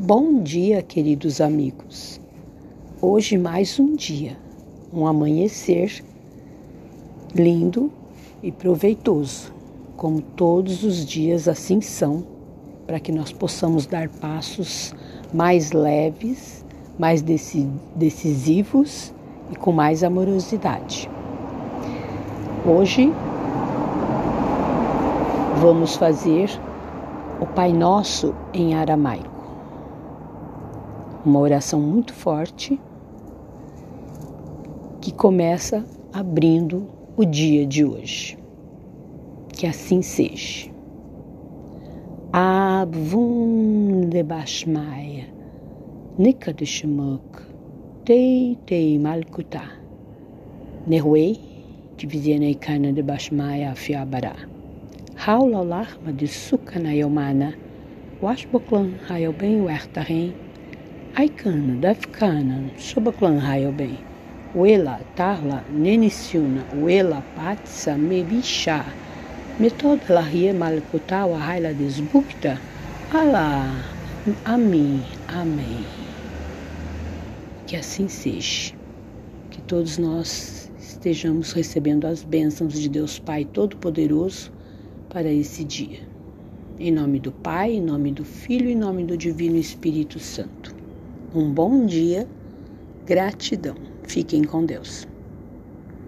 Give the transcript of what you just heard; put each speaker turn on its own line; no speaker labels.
Bom dia, queridos amigos. Hoje mais um dia, um amanhecer lindo e proveitoso, como todos os dias assim são, para que nós possamos dar passos mais leves, mais decisivos e com mais amorosidade. Hoje vamos fazer o Pai Nosso em aramaico uma oração muito forte que começa abrindo o dia de hoje. Que assim seja. Ab wunderbashmaya nikadishmuk tei tei malkuta nerwei divizianei kana de bashmaya afiabara haula larma de sukana yomana washboklan hayobem wertahem Aikana, Dafkana, Sobaklan Hayobem, Uela, Tarla, Nenisiuna, Uela, Patsa, Mebisha, Metoda Lahia Malakutawa, Haila Desbukta, Alá, Amém, Amém. Que assim seja, que todos nós estejamos recebendo as bênçãos de Deus Pai Todo-Poderoso para esse dia. Em nome do Pai, em nome do Filho, em nome do Divino Espírito Santo um bom dia, gratidão. Fiquem com Deus.